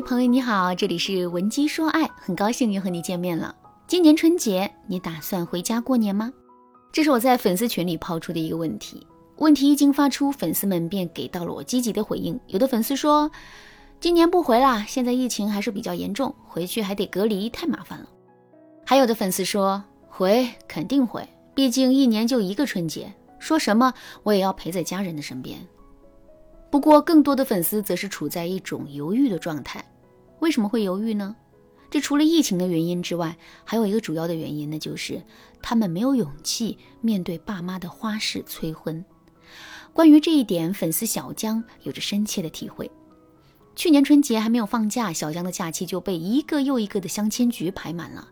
朋友你好，这里是文姬说爱，很高兴又和你见面了。今年春节你打算回家过年吗？这是我在粉丝群里抛出的一个问题。问题一经发出，粉丝们便给到了我积极的回应。有的粉丝说，今年不回啦，现在疫情还是比较严重，回去还得隔离，太麻烦了。还有的粉丝说，回肯定回，毕竟一年就一个春节，说什么我也要陪在家人的身边。不过，更多的粉丝则是处在一种犹豫的状态。为什么会犹豫呢？这除了疫情的原因之外，还有一个主要的原因，那就是他们没有勇气面对爸妈的花式催婚。关于这一点，粉丝小江有着深切的体会。去年春节还没有放假，小江的假期就被一个又一个的相亲局排满了。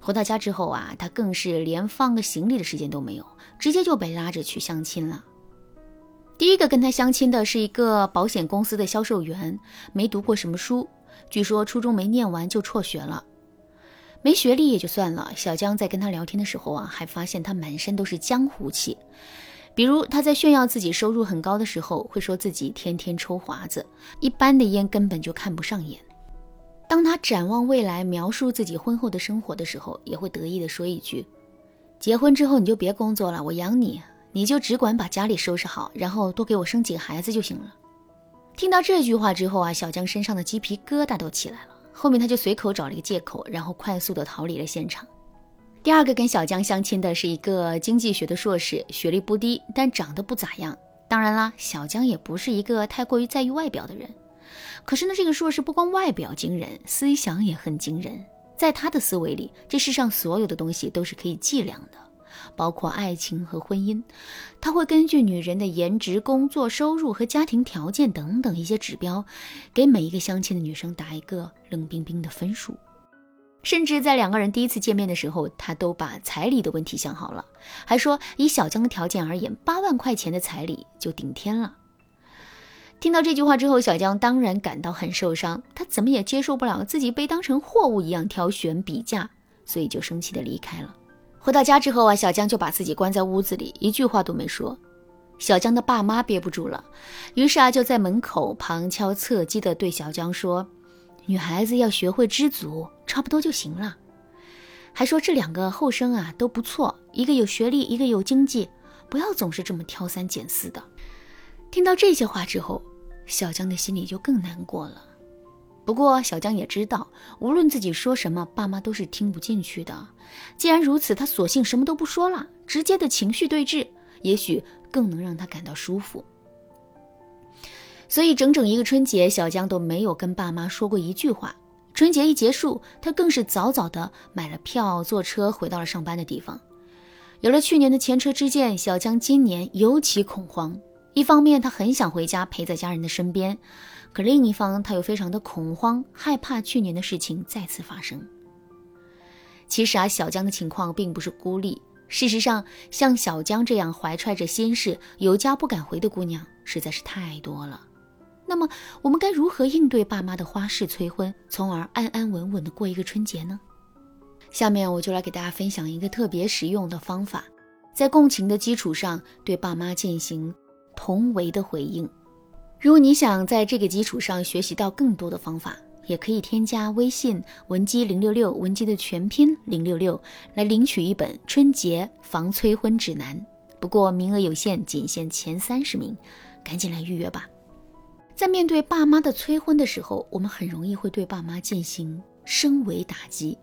回到家之后啊，他更是连放个行李的时间都没有，直接就被拉着去相亲了。第一个跟他相亲的是一个保险公司的销售员，没读过什么书，据说初中没念完就辍学了。没学历也就算了，小江在跟他聊天的时候啊，还发现他满身都是江湖气。比如他在炫耀自己收入很高的时候，会说自己天天抽华子，一般的烟根本就看不上眼。当他展望未来，描述自己婚后的生活的时候，也会得意的说一句：“结婚之后你就别工作了，我养你。”你就只管把家里收拾好，然后多给我生几个孩子就行了。听到这句话之后啊，小江身上的鸡皮疙瘩都起来了。后面他就随口找了一个借口，然后快速的逃离了现场。第二个跟小江相亲的是一个经济学的硕士，学历不低，但长得不咋样。当然啦，小江也不是一个太过于在意外表的人。可是呢，这个硕士不光外表惊人，思想也很惊人。在他的思维里，这世上所有的东西都是可以计量的。包括爱情和婚姻，他会根据女人的颜值、工作、收入和家庭条件等等一些指标，给每一个相亲的女生打一个冷冰冰的分数。甚至在两个人第一次见面的时候，他都把彩礼的问题想好了，还说以小江的条件而言，八万块钱的彩礼就顶天了。听到这句话之后，小江当然感到很受伤，他怎么也接受不了自己被当成货物一样挑选比价，所以就生气的离开了。回到家之后啊，小江就把自己关在屋子里，一句话都没说。小江的爸妈憋不住了，于是啊，就在门口旁敲侧击地对小江说：“女孩子要学会知足，差不多就行了。”还说这两个后生啊都不错，一个有学历，一个有经济，不要总是这么挑三拣四的。听到这些话之后，小江的心里就更难过了。不过小江也知道，无论自己说什么，爸妈都是听不进去的。既然如此，他索性什么都不说了，直接的情绪对峙，也许更能让他感到舒服。所以整整一个春节，小江都没有跟爸妈说过一句话。春节一结束，他更是早早的买了票，坐车回到了上班的地方。有了去年的前车之鉴，小江今年尤其恐慌。一方面，他很想回家陪在家人的身边。可另一方，他又非常的恐慌，害怕去年的事情再次发生。其实啊，小江的情况并不是孤立。事实上，像小江这样怀揣着心事、有家不敢回的姑娘，实在是太多了。那么，我们该如何应对爸妈的花式催婚，从而安安稳稳的过一个春节呢？下面我就来给大家分享一个特别实用的方法，在共情的基础上，对爸妈进行同为的回应。如果你想在这个基础上学习到更多的方法，也可以添加微信文姬零六六，文姬的全拼零六六，来领取一本春节防催婚指南。不过名额有限，仅限前三十名，赶紧来预约吧。在面对爸妈的催婚的时候，我们很容易会对爸妈进行升维打击。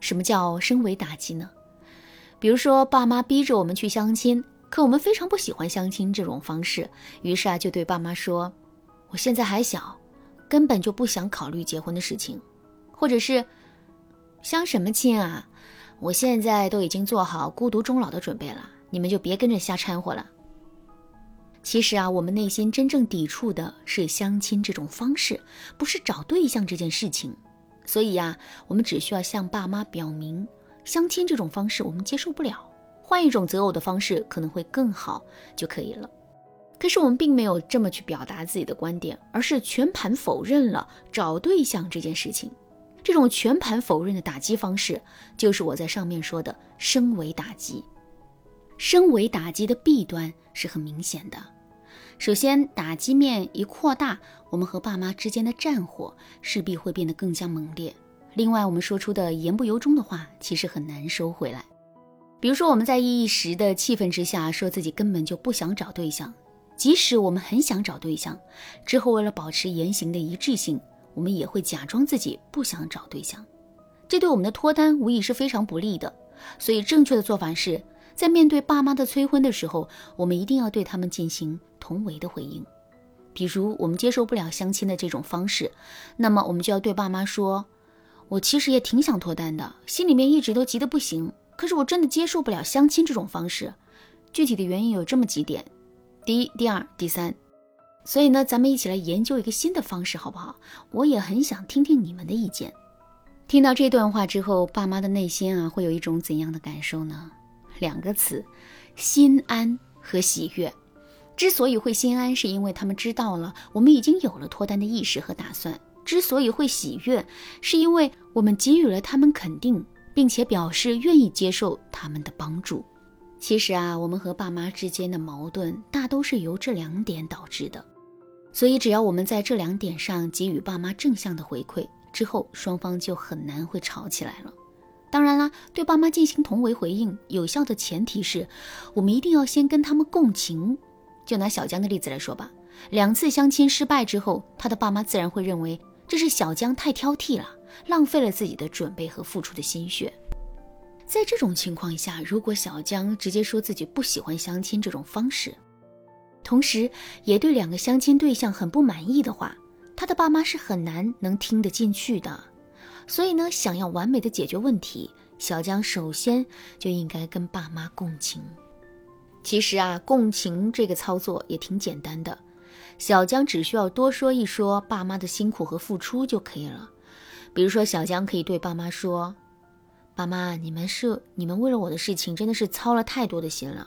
什么叫升维打击呢？比如说，爸妈逼着我们去相亲。可我们非常不喜欢相亲这种方式，于是啊，就对爸妈说：“我现在还小，根本就不想考虑结婚的事情，或者是相什么亲啊？我现在都已经做好孤独终老的准备了，你们就别跟着瞎掺和了。”其实啊，我们内心真正抵触的是相亲这种方式，不是找对象这件事情。所以呀，我们只需要向爸妈表明，相亲这种方式我们接受不了。换一种择偶的方式可能会更好就可以了。可是我们并没有这么去表达自己的观点，而是全盘否认了找对象这件事情。这种全盘否认的打击方式，就是我在上面说的升维打击。升维打击的弊端是很明显的。首先，打击面一扩大，我们和爸妈之间的战火势必会变得更加猛烈。另外，我们说出的言不由衷的话，其实很难收回来。比如说，我们在一时的气愤之下，说自己根本就不想找对象，即使我们很想找对象，之后为了保持言行的一致性，我们也会假装自己不想找对象。这对我们的脱单无疑是非常不利的。所以，正确的做法是在面对爸妈的催婚的时候，我们一定要对他们进行同为的回应。比如，我们接受不了相亲的这种方式，那么我们就要对爸妈说。我其实也挺想脱单的，心里面一直都急得不行。可是我真的接受不了相亲这种方式，具体的原因有这么几点：第一、第二、第三。所以呢，咱们一起来研究一个新的方式，好不好？我也很想听听你们的意见。听到这段话之后，爸妈的内心啊，会有一种怎样的感受呢？两个词：心安和喜悦。之所以会心安，是因为他们知道了我们已经有了脱单的意识和打算。之所以会喜悦，是因为我们给予了他们肯定，并且表示愿意接受他们的帮助。其实啊，我们和爸妈之间的矛盾大都是由这两点导致的。所以，只要我们在这两点上给予爸妈正向的回馈之后，双方就很难会吵起来了。当然啦，对爸妈进行同为回应，有效的前提是我们一定要先跟他们共情。就拿小江的例子来说吧，两次相亲失败之后，他的爸妈自然会认为。这是小江太挑剔了，浪费了自己的准备和付出的心血。在这种情况下，如果小江直接说自己不喜欢相亲这种方式，同时也对两个相亲对象很不满意的话，他的爸妈是很难能听得进去的。所以呢，想要完美的解决问题，小江首先就应该跟爸妈共情。其实啊，共情这个操作也挺简单的。小江只需要多说一说爸妈的辛苦和付出就可以了。比如说，小江可以对爸妈说：“爸妈，你们是你们为了我的事情真的是操了太多的心了。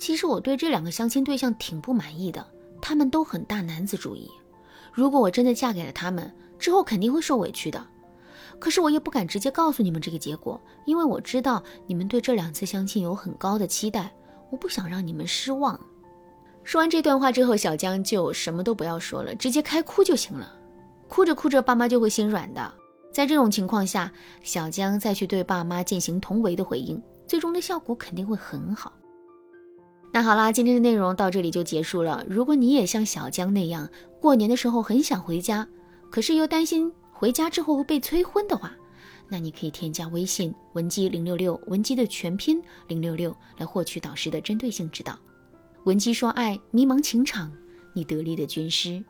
其实我对这两个相亲对象挺不满意的，他们都很大男子主义。如果我真的嫁给了他们，之后肯定会受委屈的。可是我也不敢直接告诉你们这个结果，因为我知道你们对这两次相亲有很高的期待，我不想让你们失望。”说完这段话之后，小江就什么都不要说了，直接开哭就行了。哭着哭着，爸妈就会心软的。在这种情况下，小江再去对爸妈进行同为的回应，最终的效果肯定会很好。那好啦，今天的内容到这里就结束了。如果你也像小江那样，过年的时候很想回家，可是又担心回家之后会被催婚的话，那你可以添加微信文姬零六六，文姬的全拼零六六，来获取导师的针对性指导。文姬说爱，迷茫情场，你得力的军师。